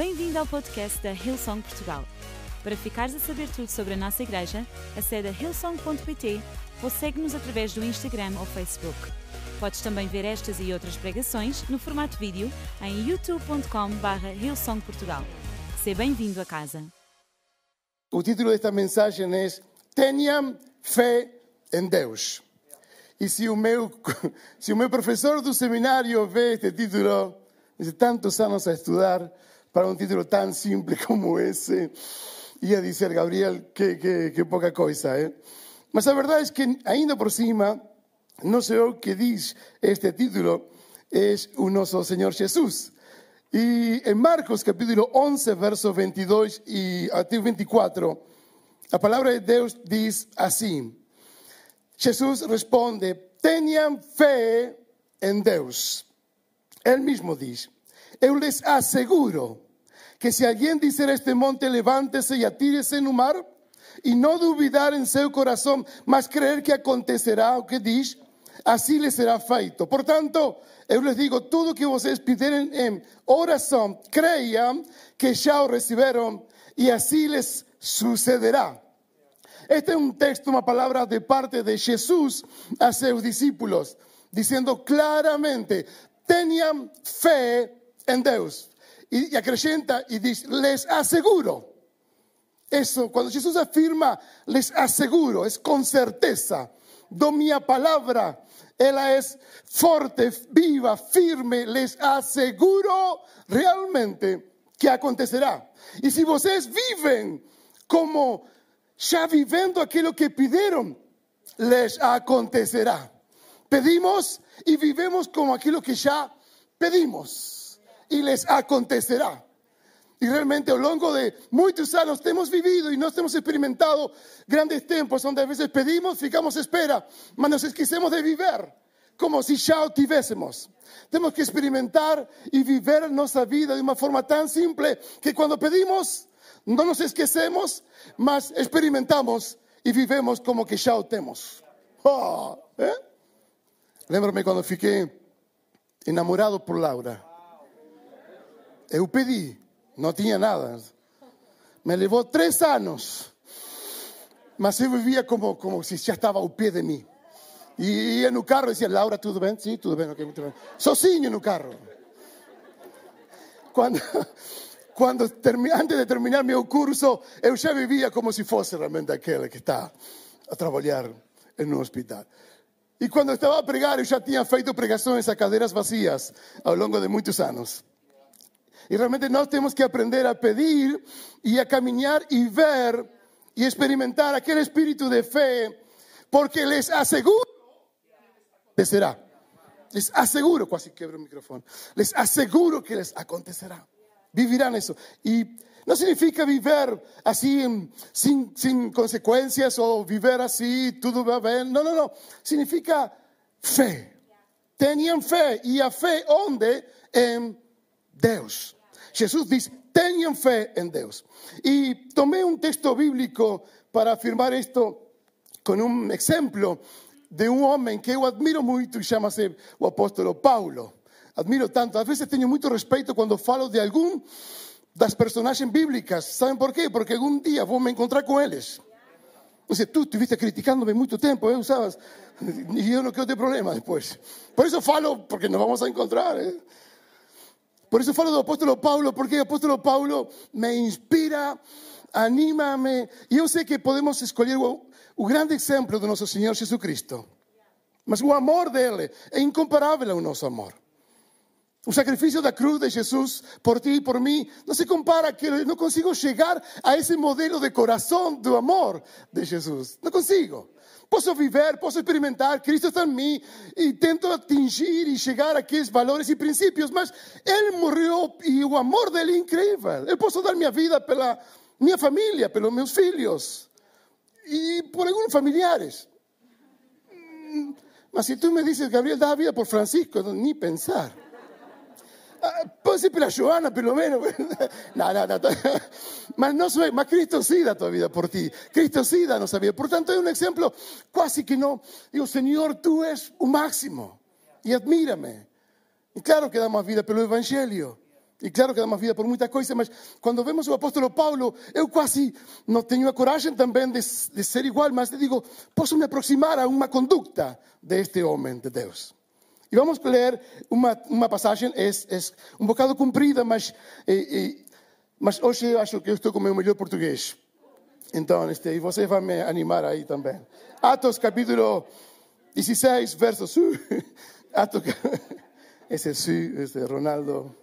Bem-vindo ao podcast da Hillsong Portugal. Para ficares a saber tudo sobre a nossa igreja, acede a hillsong.pt ou segue-nos através do Instagram ou Facebook. Podes também ver estas e outras pregações no formato vídeo em youtube.com.br hillsongportugal. Seja bem-vindo a casa. O título desta mensagem é Tenham fé em Deus. E se o meu, se o meu professor do seminário vê este título, diz tantos anos a estudar para um título tão simples como esse, ia dizer, Gabriel, que, que, que pouca coisa, eh? Mas a verdade é que, ainda por cima, não sei o que diz este título, é o nosso Senhor Jesus. E em Marcos capítulo 11, verso 22 e até 24, a palavra de Deus diz assim: Jesus responde: tenham fé em Deus. Ele mesmo diz: Eu les asseguro que se alguém disser a este monte, levante-se e atire-se no mar, e não duvidar em seu coração, mas crer que acontecerá o que diz, assim lhe será feito. Portanto, eu lhes digo: tudo que vocês pedirem em oração, creiam que já o receberam, e assim lhes sucederá. Este es un texto, una palabra de parte de Jesús a sus discípulos, diciendo claramente, tenían fe en Dios. Y, acrecenta y dice, les aseguro. Eso, cuando Jesús afirma, les aseguro, es con certeza. Do mi palabra, ella es fuerte, viva, firme, les aseguro realmente que acontecerá. Y si ustedes viven como ya viviendo aquello que pidieron, les acontecerá. Pedimos y vivemos como aquello que ya pedimos y les acontecerá. Y realmente a lo largo de muchos años hemos vivido y nos hemos experimentado grandes tiempos donde a veces pedimos, ficamos espera, mas nos esquecemos de vivir como si ya tuviésemos. Tenemos que experimentar y vivir nuestra vida de una forma tan simple que cuando pedimos no nos esquecemos, mas experimentamos y vivemos como que ya tenemos. Oh, ¿eh? Lembro-me quando enamorado por Laura. Eu pedi, não tinha nada. Me levou três anos. Mas eu vivia como, como se já estava ao pé de mim. E ia no carro e dizia, Laura, tudo bem? Sim, tudo bem, ok, muito bem. Sozinho no carro. Quando, quando antes de terminar meu curso, eu já vivia como se fosse realmente aquele que está a trabalhar um hospital. E quando estava a pregar, eu já tinha feito pregações a cadeiras vazias ao longo de muitos anos. E realmente nós temos que aprender a pedir e a caminhar e ver e experimentar aquele espírito de fé, porque les asseguro que será. Les asseguro, quase quebro o microfone. Les asseguro que les acontecerá vivirán eso. Y no significa vivir así sin, sin consecuencias o vivir así, todo va bien. No, no, no. Significa fe. Tenían fe. ¿Y a fe dónde? En Dios. Jesús dice, tenían fe en Dios. Y tomé un texto bíblico para afirmar esto con un ejemplo de un hombre que yo admiro mucho y llama el apóstolo Paulo admiro tanto. A veces tengo mucho respeto cuando falo de algún das personajes bíblicas. ¿Saben por qué? Porque algún día vos me encontrar con ellos. Dice, tú estuviste criticándome mucho tiempo, ¿eh? Usabas. Y yo no quiero tener problema después. Por eso falo, porque nos vamos a encontrar. ¿eh? Por eso falo del apóstol Pablo, porque el apóstol Pablo me inspira, anímame. Y yo sé que podemos escoger un grande ejemplo de nuestro Señor Jesucristo. Mas o amor dele é incomparável ao nosso amor. O sacrifício da cruz de Jesus por ti e por mim não se compara que não consigo chegar a esse modelo de coração do amor de Jesus. Não consigo. Posso viver, posso experimentar, Cristo está em mim e tento atingir e chegar a aqueles valores e princípios, mas Ele morreu e o amor dele é incrível. Eu posso dar minha vida pela minha família, pelos meus filhos e por alguns familiares. Mas se tu me dizes, Gabriel, dá a vida por Francisco, nem pensar. Puedo decir la Joana, por lo menos. No, no, no. Mas, no soy, mas Cristo sí da toda vida por ti. Cristo sí da nuestra vida. Por tanto, hay un ejemplo casi que no. Digo, Señor, tú eres un máximo. Y admírame. Y claro que damos vida, pero el Evangelio E claro que damos vida por muita coisa, mas quando vemos o apóstolo Paulo, eu quase não tenho a coragem também de, de ser igual, mas digo, posso me aproximar a uma conduta deste homem de Deus. E vamos ler uma, uma passagem, é, é um bocado comprida, mas, é, é, mas hoje eu acho que eu estou com o meu melhor português. Então, este, e você vai me animar aí também. Atos capítulo 16, versos. Atos, esse este Ronaldo.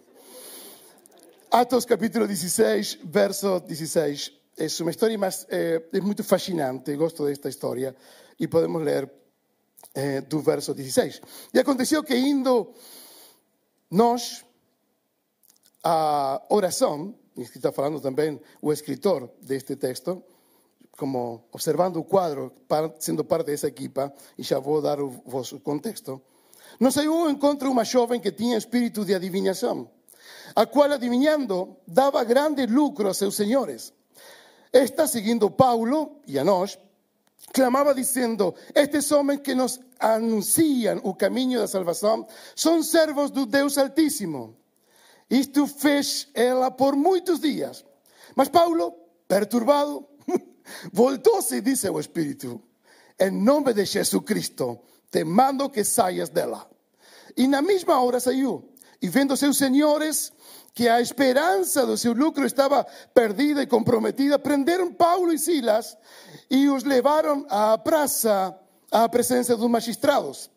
Atos capítulo 16, verso 16. É uma história, mas é, é muito fascinante. Gosto desta história. E podemos ler é, do verso 16. E aconteceu que indo nós à oração, e está falando também o escritor deste texto, como observando o quadro, sendo parte dessa equipa, e já vou dar o vosso contexto, nos saiu encontro uma jovem que tinha espírito de adivinhação a cual adivinando daba grande lucro a seus senhores. Esta, seguindo Paulo e a nós, clamava dizendo: Estes homens que nos anunciam o caminho da salvação são servos do Deus Altíssimo. Isto fez ela por muitos dias. Mas Paulo, perturbado, voltou-se e disse ao Espírito: Em nome de Jesus Cristo, te mando que saias dela. E na mesma hora saiu. E vendo seus senhores que a esperança do seu lucro estava perdida e comprometida, prenderam Paulo e Silas e os levaram à praça, à presença dos magistrados.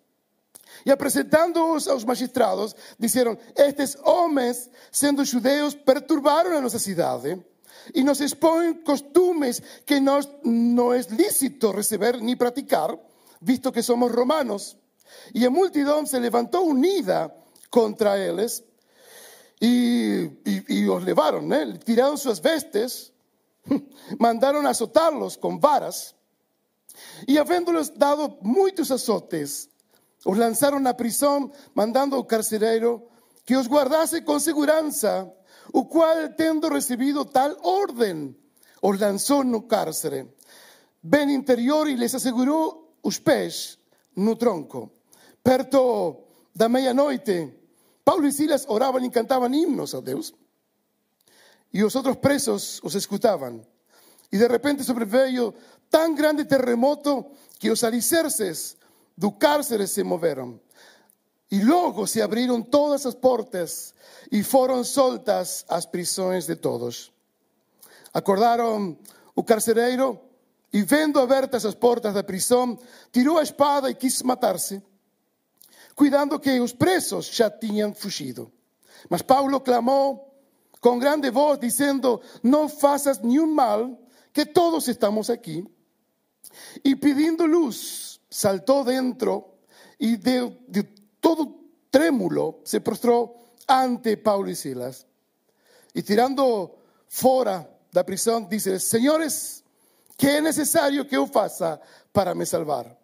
E apresentando-os aos magistrados, disseram: Estes homens, sendo judeus, perturbaram a nossa cidade e nos expõem costumes que nós não é lícito receber nem praticar, visto que somos romanos. E a multidão se levantou unida contra eles y, y, y os levaron, ¿eh? tiraron sus vestes, mandaron azotarlos con varas y habiéndoles dado muchos azotes, os lanzaron a prisión mandando ao carcereiro que os guardase con seguranza, o cual, tendo recibido tal orden, os lanzou no cárcere, ben interior e les asegurou os pés no tronco. Perto da meia-noite, Paulo y Silas oraban y cantaban himnos a Dios. Y los otros presos os escutaban. Y de repente sobreveio tan grande terremoto que os alicerces do cárcere se moveron. Y luego se abrieron todas las puertas y fueron soltas as prisões de todos. Acordaron o carcereiro y vendo abertas as portas da prisão, tirou a espada e quis matar-se cuidando que os presos já tinham fugido. Mas Paulo clamou com grande voz, dizendo: Não faças nenhum mal, que todos estamos aqui. E pedindo luz, saltou dentro e de, todo trêmulo se prostrou ante Paulo e Silas. E tirando fora da prisão, disse: Senhores, que é necessário que eu faça para me salvar?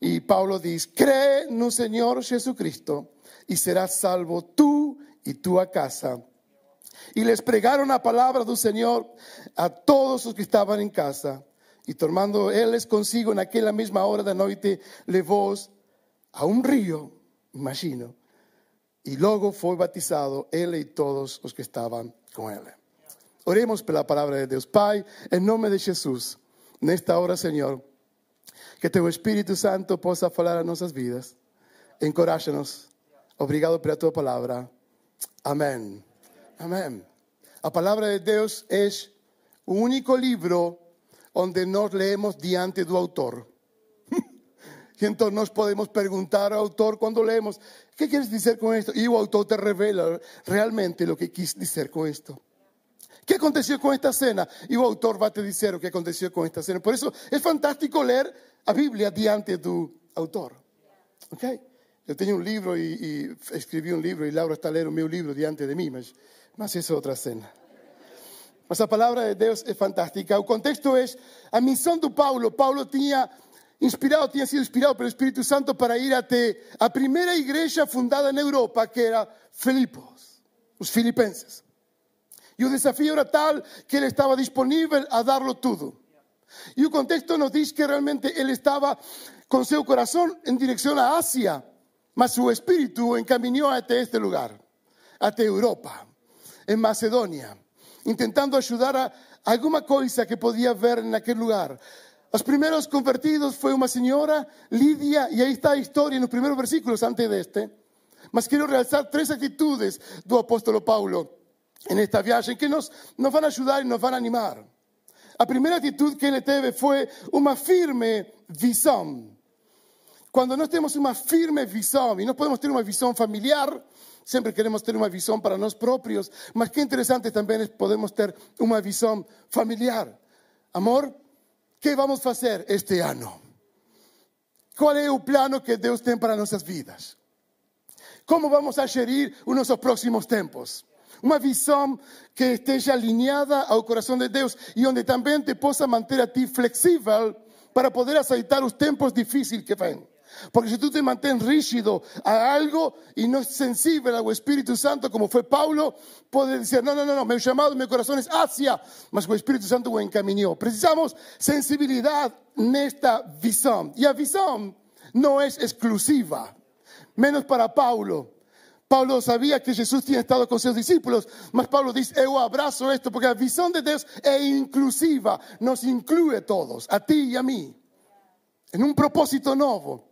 Y Pablo dice, cree en un Señor Jesucristo y serás salvo tú y tu casa. Y les pregaron la palabra del Señor a todos los que estaban en casa. Y tomando él consigo en aquella misma hora de noche, voz a un río, imagino. Y luego fue bautizado él y todos los que estaban con él. Oremos por la palabra de Dios. Pai, en nombre de Jesús, en esta hora, Señor, que teu Espírito Santo possa falar a nossas vidas. Encoraja-nos. Obrigado pela tua palavra. Amém. Amém. A palavra de Deus é o único livro onde nós leemos diante do autor. E então nós podemos perguntar ao autor quando lemos: O que queres dizer com isto? E o autor te revela realmente o que quis dizer com isto. ¿Qué aconteció con esta cena? Y el autor va a te decir lo que aconteció con esta cena. Por eso es fantástico leer a Biblia diante do autor. Ok? Eu tenho um livro e, e escrevi um livro e Laura está a ler o meu livro diante de mim, mas, isso é outra cena. Mas a palavra de Deus é fantástica. O contexto é a missão do Paulo. Paulo tinha inspirado, tinha sido inspirado pelo Espírito Santo para ir até a primeira igreja fundada na Europa, que era Filipos, os filipenses. E o desafio era tal que ele estava disponível a darlo tudo. Y el contexto nos dice que realmente él estaba con su corazón en dirección a Asia, mas su espíritu encaminó hasta este lugar. até Europa, em Macedônia, intentando ajudar a alguma coisa que podia ver naquele lugar. Os primeiros convertidos foi uma senhora, Lídia, e aí está a história nos primeiros versículos antes deste. Mas quero realçar três atitudes do apóstolo Paulo nesta viagem que nos, nos vão ajudar e nos vão animar. A primeira atitude que ele teve foi uma firme visão. Quando nós temos uma firme visão, e nós podemos ter uma visão familiar, sempre queremos ter uma visão para nós próprios, mas que interessante também é podemos ter uma visão familiar. Amor, que vamos fazer este ano? Qual é o plano que Deus tem para nossas vidas? Como vamos a gerir os nossos próximos tempos? Uma visão que esteja alinhada ao coração de Deus e onde também te possa manter a ti flexível para poder aceitar os tempos difíceis que vêm. Porque si tú te mantienes rígido a algo y no es sensible al Espíritu Santo, como fue Paulo, puede decir, no, no, no, no, mi llamado, mi corazón es hacia, mas el Espíritu Santo lo encaminó. Precisamos sensibilidad en esta visión. Y la visión no es exclusiva, menos para Paulo. Paulo sabía que Jesús tiene estado con sus discípulos, mas Paulo dice, yo abrazo esto, porque la visión de Dios es inclusiva, nos incluye a todos, a ti y a mí, en un propósito nuevo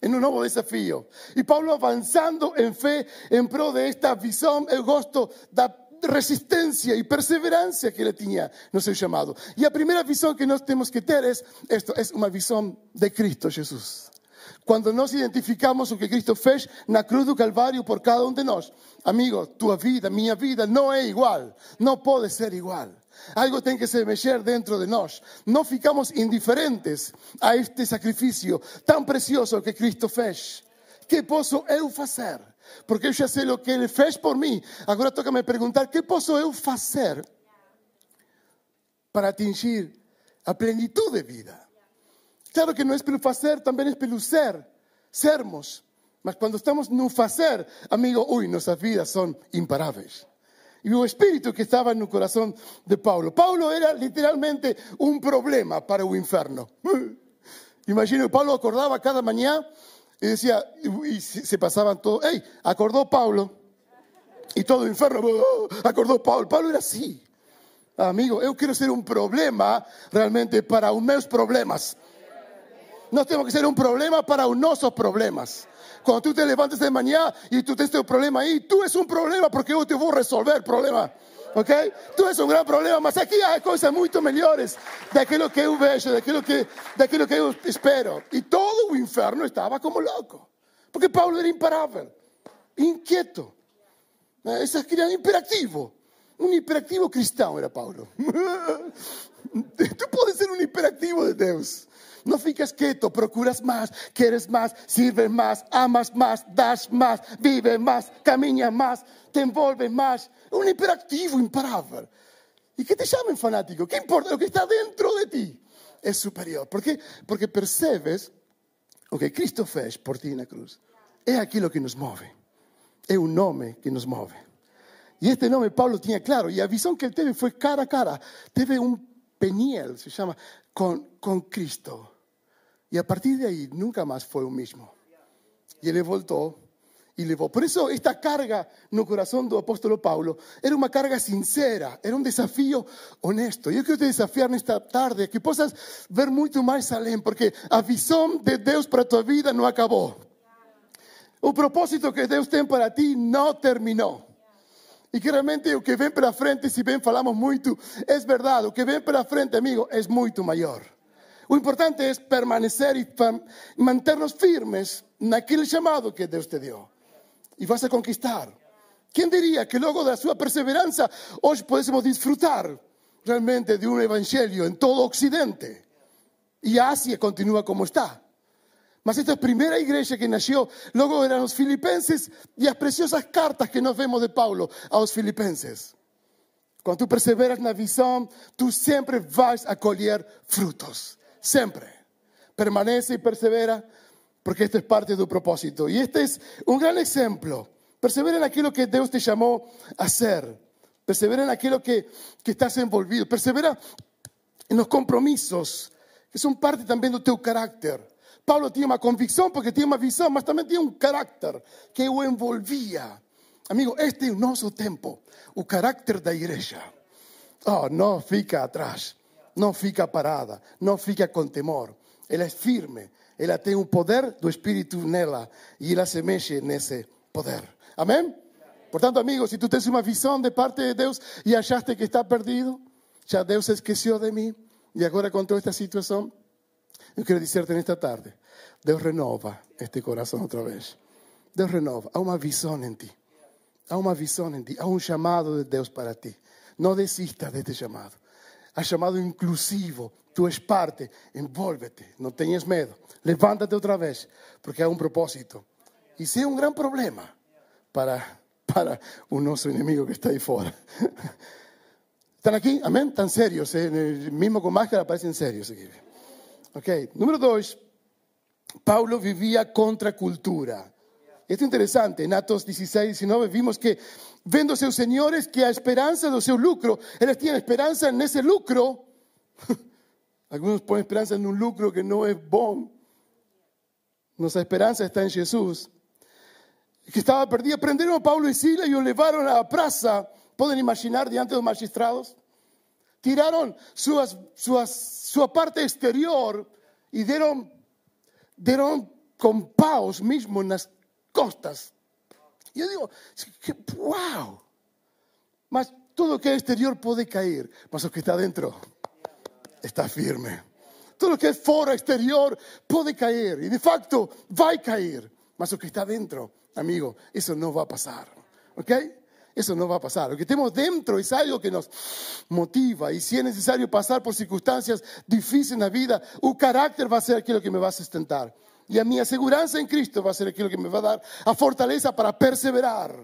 en un nuevo desafío. Y Pablo avanzando en fe en pro de esta visión, el gosto da resistencia y perseverancia que le tenía no seu llamado. Y la primera visión que nos tenemos que tener es esto, es una visión de Cristo Jesús. Cuando nos identificamos con que Cristo fez na cruz do Calvario por cada uno de nós, amigo, tu vida, mi vida no es igual, no puede ser igual. Algo tem que se mexer dentro de nós. Não ficamos indiferentes a este sacrifício tão precioso que Cristo fez. Que posso eu fazer? Porque eu já sei o que Ele fez por mim. Agora toca me perguntar: que posso eu fazer para atingir a plenitude de vida? Claro que não é fazer, também é pelo ser, sermos. Mas quando estamos no fazer, amigo, ui, nossas vidas são imparáveis y el espíritu que estaba en el corazón de Paulo. Paulo era literalmente un problema para el infierno. Imagino, Pablo acordaba cada mañana y decía, y se pasaban todos, hey, acordó Pablo, y todo el infierno, oh, acordó Pablo. Pablo era así. Amigo, yo quiero ser un problema realmente para unos problemas. No tenemos que ser un problema para nuestros problemas. Cuando tú te levantes de mañana y tú tienes un problema ahí, tú es un problema porque yo te voy a resolver el problema. ¿Ok? Tú es un gran problema, mas aquí hay cosas mucho mejores de aquello que yo veo, de aquello que, de aquello que yo espero. Y todo el infierno estaba como loco. Porque Pablo era imparable, inquieto. Ese era imperativo. Un hiperactivo cristiano era Pablo. Tú puedes ser un hiperactivo de Dios. No ficas quieto, procuras más, quieres más, sirves más, amas más, das más, vives más, caminas más, te envolves más. Un hiperactivo imparável. ¿Y qué te llaman fanático? ¿Qué importa? Lo que está dentro de ti es superior. ¿Por qué? Porque percebes lo que Cristo fez por ti en la cruz. Es aquello que nos mueve. Es un nombre que nos mueve. Y este nombre Pablo tenía claro. Y la visión que él teve fue cara a cara. Teve un peniel, se llama, con, con Cristo. Y a partir de ahí nunca más fue un mismo. Y él voltó y levó. Por eso esta carga no corazón del apóstol Paulo era una carga sincera, era un desafío honesto. Yo quiero te desafiar esta tarde que puedas ver mucho más além, porque la visión de Dios para tu vida no acabó. El propósito que Dios tiene para ti no terminó. Y que realmente lo que ven para frente, si bien falamos mucho, es verdad. Lo que ven para frente, amigo, es mucho mayor. Lo importante es permanecer y mantenernos firmes en aquel llamado que Dios te dio. Y vas a conquistar. ¿Quién diría que luego de su perseverancia hoy podemos disfrutar realmente de un evangelio en todo Occidente? Y Asia continúa como está. Mas esta primera iglesia que nació, luego eran los filipenses y las preciosas cartas que nos vemos de Paulo a los filipenses. Cuando tú perseveras en la visión, tú siempre vas a colher frutos. Siempre. Permanece y persevera porque esto es parte de tu propósito. Y este es un gran ejemplo. Persevera en aquello que Dios te llamó a hacer. Persevera en aquello que, que estás envolvido. Persevera en los compromisos que son parte también de tu carácter. Pablo tenía una convicción porque tenía una visión, pero también tenía un carácter que lo envolvía Amigo, este é o nosso tempo. O carácter da igreja. Oh, não fica atrás. Não fica parada. Não fica com temor. Ela é firme. Ela tem o poder do Espírito nela. E ela se mexe nesse poder. Amém? Portanto, amigo, se tu tens uma visão de parte de Deus e achaste que está perdido, já Deus se esqueceu de mim e agora com toda esta situação, eu quero dizer-te nesta tarde, Deus renova este coração outra vez. Deus renova. Há uma visão em ti. Há uma visão em ti. Há um chamado de Deus para ti. Não desista deste chamado. Há chamado inclusivo. Tu és parte. Envolve-te. Não tenhas medo. Levanta-te outra vez. Porque há um propósito. E se é um grande problema para, para o nosso inimigo que está aí fora. ¿Están aquí? Amén. Están serios. ¿eh? Mismo con máscara parecen serios. Aquí. Ok. Número dos. Paulo vivía contra cultura. Esto es interesante. En Atos 16, 19 vimos que vendo seus senhores que a esperança do seu lucro, eles tinham esperança nesse lucro. Algunos ponen esperanza en un lucro que no es bom. Nuestra esperanza está en Jesús. Que estaba perdida. Prenderon a Paulo y Sila y lo llevaron a la plaza. Pueden imaginar diante de los magistrados. Tiraron suas, suas, sua parte exterior y dieron, dieron con paus mismo en las costas. Yo digo, wow. Mas todo lo que es exterior puede caer, mas lo que está dentro está firme. Todo lo que es fora, exterior, puede caer. Y de facto va a caer. Mas lo que está dentro, amigo, eso no va a pasar. ¿Ok? Eso no va a pasar. Lo que tenemos dentro es algo que nos motiva. Y si es necesario pasar por circunstancias difíciles en la vida, un carácter va a ser aquello que me va a sustentar. Y a mi aseguranza en Cristo va a ser aquello que me va a dar a fortaleza para perseverar.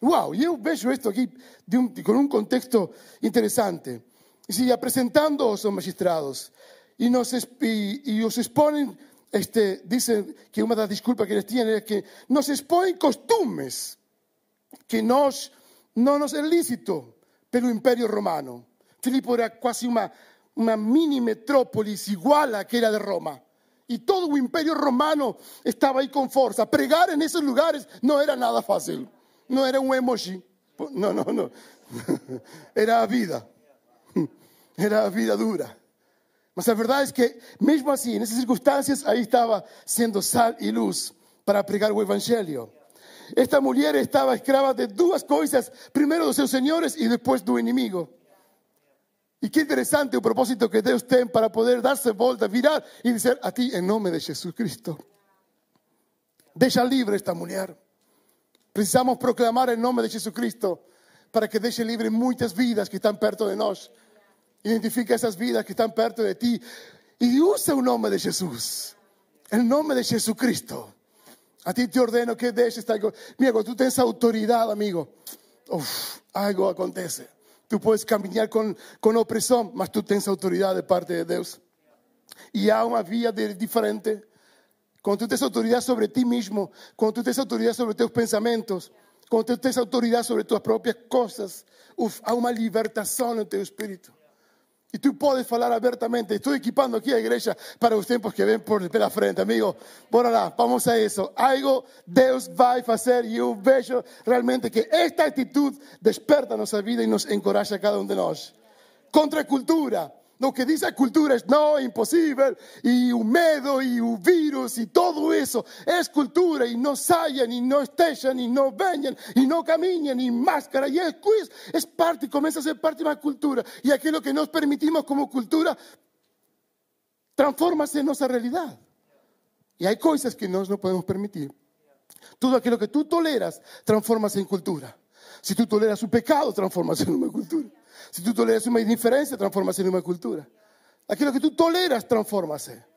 Wow, yo veo esto aquí un, con un contexto interesante. Y si ya presentando a los magistrados y, nos, exponen, este, dicen que una de las disculpas que les tienen es que nos exponen costumbres que no nos es lícito pelo Imperio Romano. Filipo era una, una mini metrópolis igual a aquella de Roma. Y todo el imperio romano estaba ahí con fuerza. Pregar en esos lugares no era nada fácil. No era un emoji. No, no, no. Era vida. Era vida dura. Mas la verdad es que, mismo así, en esas circunstancias, ahí estaba siendo sal y luz para pregar el evangelio. Esta mujer estaba esclava de dos cosas, primero de sus señores y después del enemigo. Y qué interesante el propósito que Dios tiene para poder darse vuelta, virar y decir a ti en nombre de Jesucristo. Deja libre esta mujer. Precisamos proclamar el nombre de Jesucristo para que deje libre muchas vidas que están perto de nosotros. Identifica esas vidas que están perto de ti y usa el nombre de Jesús. El nombre de Jesucristo. A ti te ordeno que dejes esta Mira, cuando tú tienes autoridad, amigo, uf, algo acontece. Tú puedes caminar con, con opresión, mas tú tienes autoridad de parte de Dios. Y hay una vía de, diferente. Cuando tú tienes autoridad sobre ti mismo, cuando tú tienes autoridad sobre tus pensamientos, cuando tú tienes autoridad sobre tus propias cosas, hay una libertación en tu espíritu. Y tú puedes hablar abiertamente. Estoy equipando aquí a iglesia para los tiempos que ven por la frente, amigo. Bora lá, vamos a eso. Algo Dios va a hacer y yo veo realmente que esta actitud desperta nuestra vida y nos encoraja a cada uno de nosotros. Contra cultura. Lo que dice la cultura es no, imposible, y un medo, y virus, y todo eso es cultura, y no salgan, y no estén, y no vengan, y no caminen, y máscara, y es quiz, es parte, comienza a ser parte de la cultura, y aquello que nos permitimos como cultura transforma en nuestra realidad. Y hay cosas que no nos podemos permitir. Todo aquello que tú toleras, transformas en cultura. Si tú toleras un pecado, transformas en una cultura. Si tú toleras una indiferencia, transformas en una cultura. Aquello que tú toleras, transformase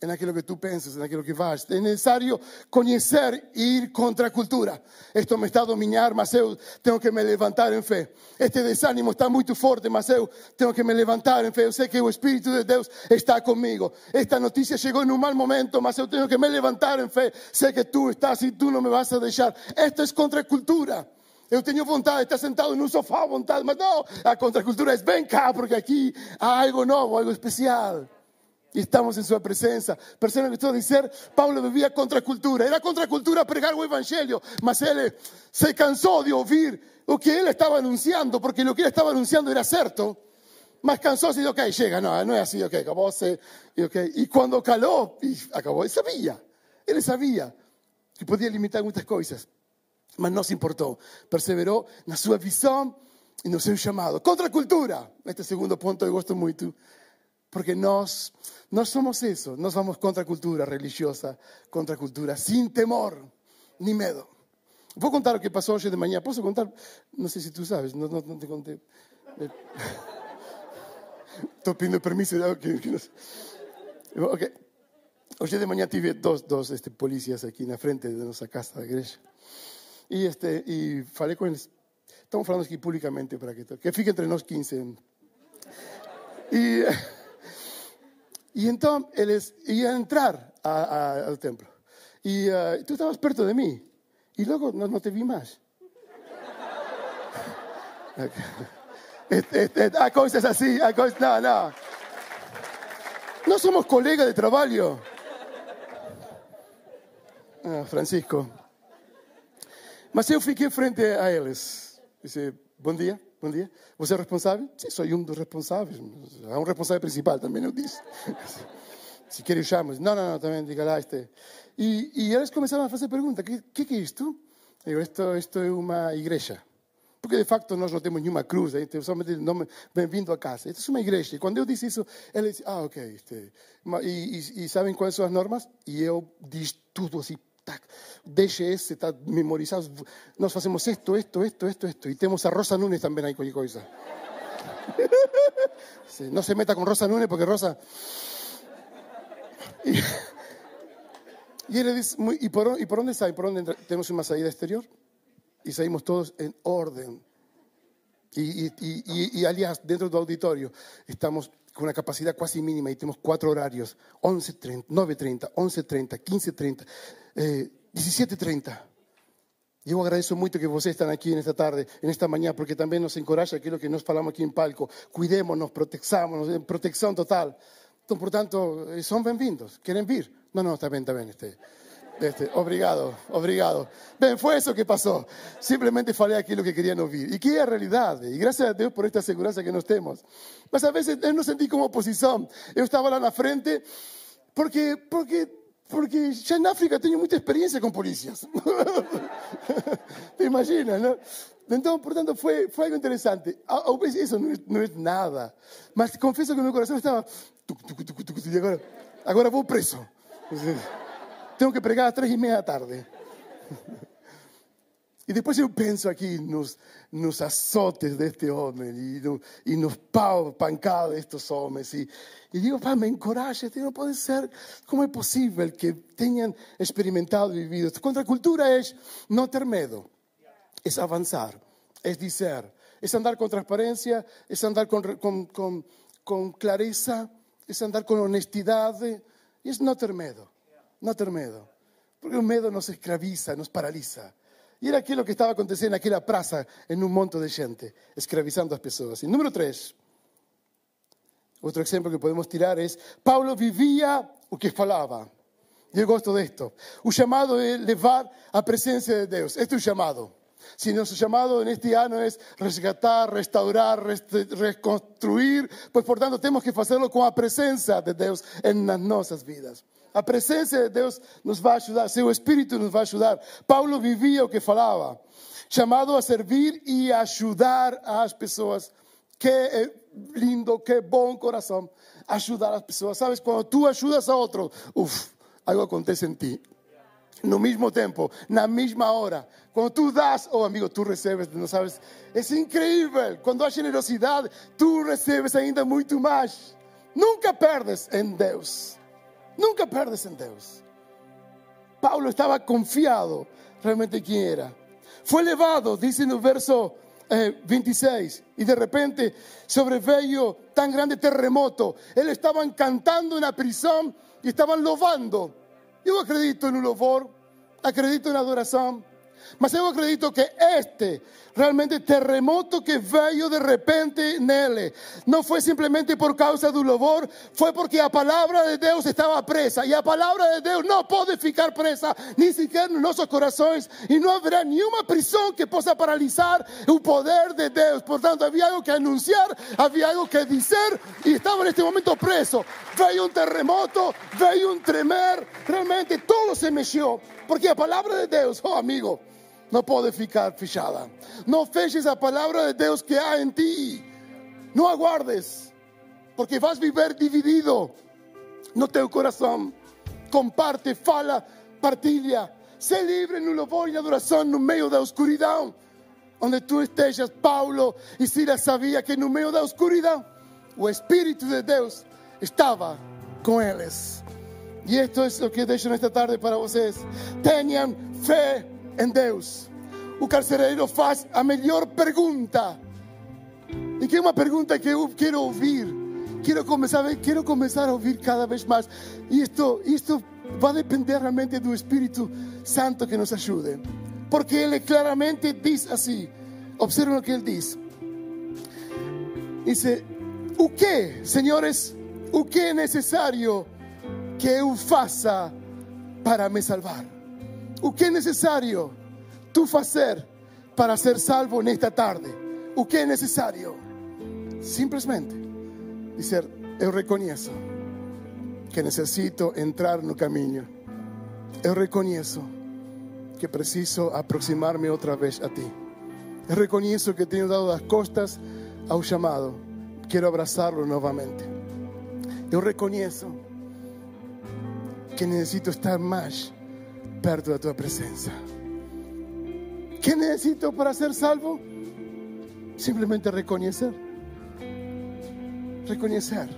en aquello que tú piensas, en aquello que vas. Es necesario conocer e ir contra cultura. Esto me está a dominar, mas eu tengo que me levantar en fe. Este desánimo está muy fuerte, mas eu tengo que me levantar en fe. Yo sé que el Espíritu de Dios está conmigo. Esta noticia llegó en un mal momento, mas eu tengo que me levantar en fe. Sé que tú estás y tú no me vas a dejar. Esto es contra cultura. Eu tenho vontade de estar sentado num sofá à vontade, mas não, a contracultura é vem cá, porque aqui há algo novo, algo especial. Y estamos en su presencia. Persona que decir, Pablo vivía contra cultura. Era contra cultura pregar el evangelio, mas él se cansó de oír lo que él estaba anunciando, porque lo que él estaba anunciando era cierto. Mas cansó y dijo, ok, llega, no, no es así, ok, acabó. Y, okay. y cuando caló, y acabó, él sabía, él sabía que podía limitar muchas cosas. Mas no se importó, perseveró en su visión y no seu llamado. Contra cultura, este segundo punto eu gosto muito, porque nós, nós somos eso, nós vamos contra cultura religiosa, contra cultura, sin temor ni medo. Vou contar o que passou hoje de manhã, posso contar? Não sei se tu sabes, não, não, não te contei. Estou pedindo permiso. Okay, okay. Hoje de manhã tive dois, dois este, polícias aqui na frente da nossa casa da igreja. E, este, e falei. Estamos falando aqui publicamente para que, que fique entre nós 15. E, e então eles iam entrar a, a, templo. E uh, tu estavas perto de mim. E logo não, não te vi mais. há coisas assim, há coisas. Não, não. Não somos colegas de trabalho. Ah, Francisco. Mas eu fiquei frente a eles. Disse, bom dia, bom dia. Você é responsável? Sim, sou um dos responsáveis. Há um responsável principal também, eu disse. Se quer, chamamos. Não, não, não, também diga lá. Este. E, e eles começaram a fazer perguntas. O que, que, é isto? Eu digo, isto, isto é uma igreja. Porque de facto nós não temos nenhuma cruz, aí somente o nome bem-vindo a casa. Isto é uma igreja. E quando eu disse isso, ele disse, ah, ok. Este. E, e, e sabem quais são as normas? E eu disse tudo assim, tac, DGS está memorizado. Nós fazemos isto, isto, isto, isto, isto. E temos a Rosa Nunes também aí qualquer coisa. Sí, no se meta con Rosa Nunes porque Rosa. Y, y él dice, ¿y por, ¿y por dónde sale? ¿Por dónde tenemos una salida exterior? Y salimos todos en orden. Y, y, y, y, aliás, dentro del auditorio estamos con una capacidad casi mínima y tenemos cuatro horarios, 11.30, 9.30, 11.30, 15.30, eh, 17.30. Eu agradeço muito que vocês estão aqui nesta tarde, nesta manhã, porque também nos encoraja aquilo que nós falamos aqui em palco. Cuidemos-nos, protejamos, proteção total. Então, portanto, eh, são bem-vindos. Querem vir? Não, não, está bem, está bem. Este, este, obrigado, obrigado. Bem, foi isso que passou. Simplesmente falei aquilo que queriam ouvir. E que é a realidade. E graças a Deus por esta segurança que nós temos. Mas a vezes eu não senti como oposição. Eu estava lá na frente porque, porque porque ya en África tengo mucha experiencia con policías. ¿Te imaginas, no? Entonces, por tanto, fue, fue algo interesante. Eso no es, nada. Mas confieso que mi corazón estaba... Y ahora voy preso. Tengo que pregar a tres y media tarde. Y después yo pienso aquí nos, nos azotes de este hombre y, no, y nos pancadas de estos hombres. Y, y digo, pa, me encoraja, no puede ser, ¿cómo es posible que tengan experimentado y vivido? Contra cultura es no tener miedo, es avanzar, es decir, es andar con transparencia, es andar con, con, con, con clareza, es andar con honestidad, y es no tener miedo, no tener miedo. Porque el miedo nos esclaviza, nos paraliza. Y era aquilo que estaba aconteciendo en aquella praza en un monte de gente, escravizando a las personas. Y número tres, otro ejemplo que podemos tirar es, Paulo vivía o que falaba. Yo gosto de esto. Un llamado de levar a presencia de Dios. Este es un llamado. Si nuestro llamado en este año es rescatar, restaurar, reconstruir, pues por tanto tenemos que hacerlo con la presencia de Dios en nuestras vidas. A presença de Deus nos vai ajudar, seu Espírito nos vai ajudar. Paulo vivia o que falava, chamado a servir e ajudar as pessoas. Que lindo, que bom coração ajudar as pessoas. Sabes, quando tu ajudas a outro, uf, algo acontece em ti. No mesmo tempo, na mesma hora. Quando tu das, oh amigo, tu recebes, não sabes? É incrível. Quando há generosidade, tu recebes ainda muito mais. Nunca perdes em Deus. Nunca perdes en Dios. Pablo estaba confiado realmente quién era. Fue elevado, dice en el verso 26, eh, y de repente sobreveio tan grande terremoto. Él estaban cantando en la prisión y estaban lobando. Yo acredito en un louvor, acredito en adoración, Mas eu acredito que este realmente terremoto que veio de repente nele não foi simplesmente por causa do louvor, foi porque a palavra de Deus estava presa e a palavra de Deus não pode ficar presa nem sequer nos nossos corações e não haverá nenhuma prisão que possa paralisar o poder de Deus. Portanto, havia algo que anunciar, havia algo que dizer e estava neste momento preso. Veio um terremoto, veio um tremer, realmente todo se mexeu. Porque a palavra de Deus, oh amigo, não pode ficar fechada. Não feches a palavra de Deus que há em ti. Não aguardes, porque vas viver dividido no teu coração. Comparte, fala, partilha. Sé livre no louvor e na adoração no meio da escuridão. Onde tu estejas, Paulo e Silas sabia que no meio da escuridão o Espírito de Deus estava com eles. E isto é o que deixo nesta tarde para vocês. Tenham fé em Deus. O carcereiro faz a melhor pergunta. E que é uma pergunta que eu quero ouvir. Quero começar, quero começar a ouvir cada vez mais. E isto, isto vai depender realmente do Espírito Santo que nos ajude. Porque ele claramente diz assim. Observen o que ele diz. Dice, o que, senhores, o que é necessário que eu faça para me salvar? O que é necessário tu fazer para ser salvo nesta tarde? O que é necessário? Simplesmente dizer, eu reconheço que necessito entrar no caminho. Eu reconheço que preciso aproximar-me outra vez a ti. Eu reconheço que tenho dado as costas ao chamado. Quero abraçá-lo novamente. Eu reconheço que necesito estar mais perto da tua presença. Que necesito para ser salvo? Simplesmente reconhecer. Reconhecer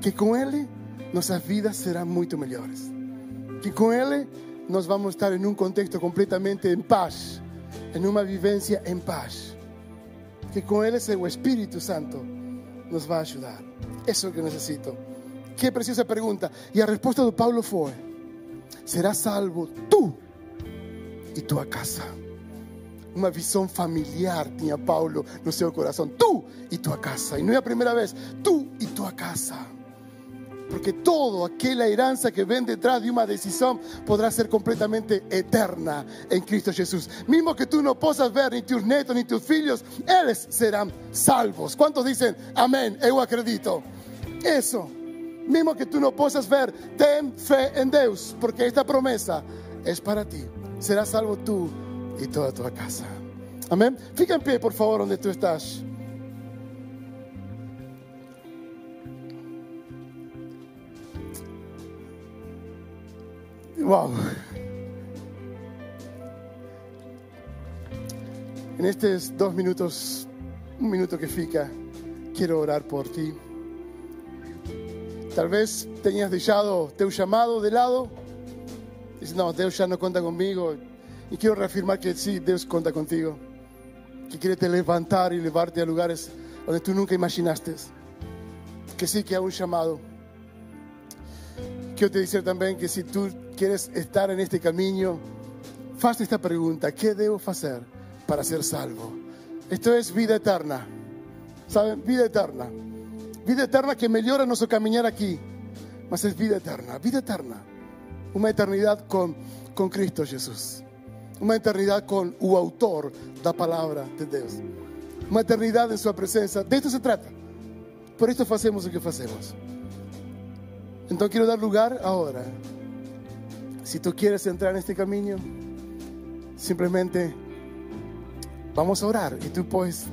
que com Ele nossas vidas serão muito melhores. Que com Ele nós vamos estar em um contexto completamente em paz, em uma vivência em paz. Que com Ele o Espírito Santo nos vai ajudar. Isso é o que necessito. Que preciosa pergunta. E a resposta do Paulo foi: serás salvo tu e tua casa. Uma visão familiar tinha Paulo no seu coração. Tu e tua casa. E não é a primeira vez. Tu e tua casa. Porque toda aquela herança que vem detrás de uma decisão podrá ser completamente eterna em Cristo Jesus. Mesmo que tu não possas ver nem teus netos nem teus filhos, eles serão salvos. Quantos dizem amém? Eu acredito. Isso. Mesmo que tu não possas ver, ten fé em Deus, porque esta promessa é para ti. Serás salvo tu e toda a tua casa. Amém? Fica em pé, por favor, onde tu estás. Wow. En estos dos minutos, un minuto que fica, quiero orar por ti. Tal vez tenías dejado teu llamado de lado. Dices, no, Dios ya no cuenta conmigo. Y quiero reafirmar que sí, Dios cuenta contigo. Que quiere te levantar y llevarte a lugares donde tú nunca imaginaste. Que sí, que hay un llamado. Quiero te decir también que si tú quieres estar en este camino, haz esta pregunta: ¿qué debo hacer para ser salvo? Esto es vida eterna. ¿Saben? Vida eterna. Vida eterna que mejora nuestro caminar aquí. Mas es vida eterna, vida eterna. Una eternidad con, con Cristo Jesús. Una eternidad con el autor de la palabra de Dios. Una eternidad en su presencia. De esto se trata. Por esto hacemos lo que hacemos. Entonces quiero dar lugar ahora. Si tú quieres entrar en este camino, simplemente vamos a orar y tú puedes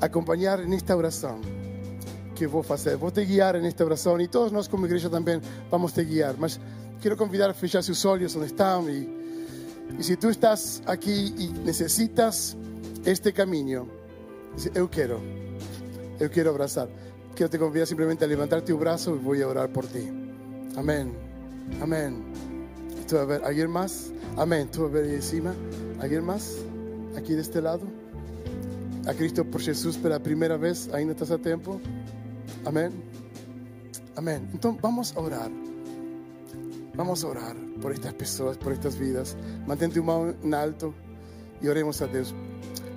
acompañar en esta oración que hacer. Voy a te guiar en esta oración y todos nosotros como iglesia también vamos te guiar. Mas quiero convidar a fechar sus ojos donde están y, y si tú estás aquí y necesitas este camino, yo quiero, yo quiero abrazar. Quiero te convidar simplemente a levantar tu brazo y voy a orar por ti. Amén. Amén. ¿Tú a ver, ¿Alguien más? Amén. ¿Tú a ver ahí encima? ¿Alguien más? Aquí de este lado. A Cristo por Jesús pela primeira vez, ainda estás a tempo. Amém. Amém. Então vamos a orar. Vamos a orar. por estas pessoas, por estas vidas. Mantém tu mão em alto e oremos a Deus.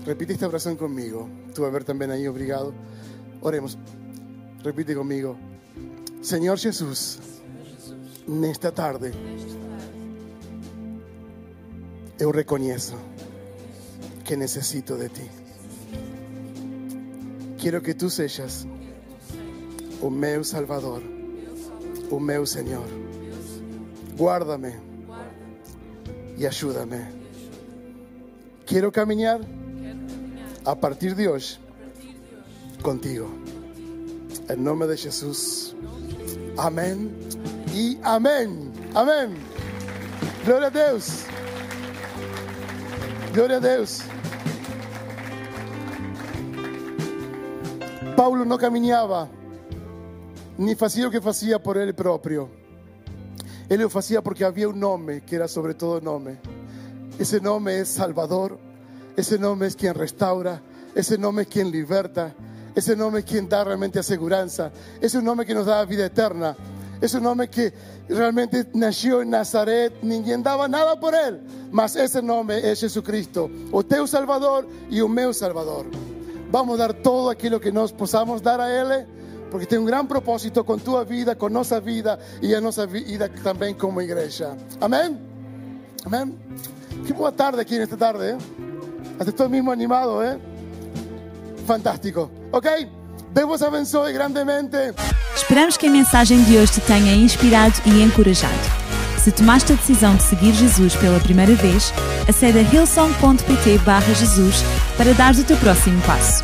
Repite esta oração comigo. Tu a ver também aí, obrigado. Oremos. Repite comigo. Senhor Jesus, nesta tarde, eu reconheço que necessito de ti. Quero que tu sejas o meu Salvador, o meu. Guárdame e ajuda-me. Quero caminhar a partir de hoje contigo. Em nome de Jesus. Amém e amém. Amém. Glória a Deus. Glória a Deus. Paulo não caminhava, nem fazia o que fazia por ele próprio. Ele o fazia porque havia um nome que era sobre todo nome. Esse nome é Salvador. Esse nome é quem restaura. Esse nome é quem liberta. Esse nome é quem dá realmente a segurança. Esse é o nome que nos dá a vida eterna. É o nome que realmente nasceu em Nazaré. Ninguém dava nada por ele. Mas esse nome é Jesus Cristo. O teu Salvador e o meu Salvador. Vamos dar todo aquilo que nós possamos dar a Ele, porque tem um grande propósito com tua vida, com nossa vida e a nossa vida também como igreja. Amém? Amém? Que boa tarde aqui nesta tarde, ¿eh? Hasta estou mesmo animado, ¿eh? Fantástico. Ok? Deus vos abençoe grandemente. Esperamos que a mensagem de hoje te tenha inspirado e encorajado. Se tomaste a decisão de seguir Jesus pela primeira vez, acede a hillsong.pt Jesus para dar o teu próximo passo.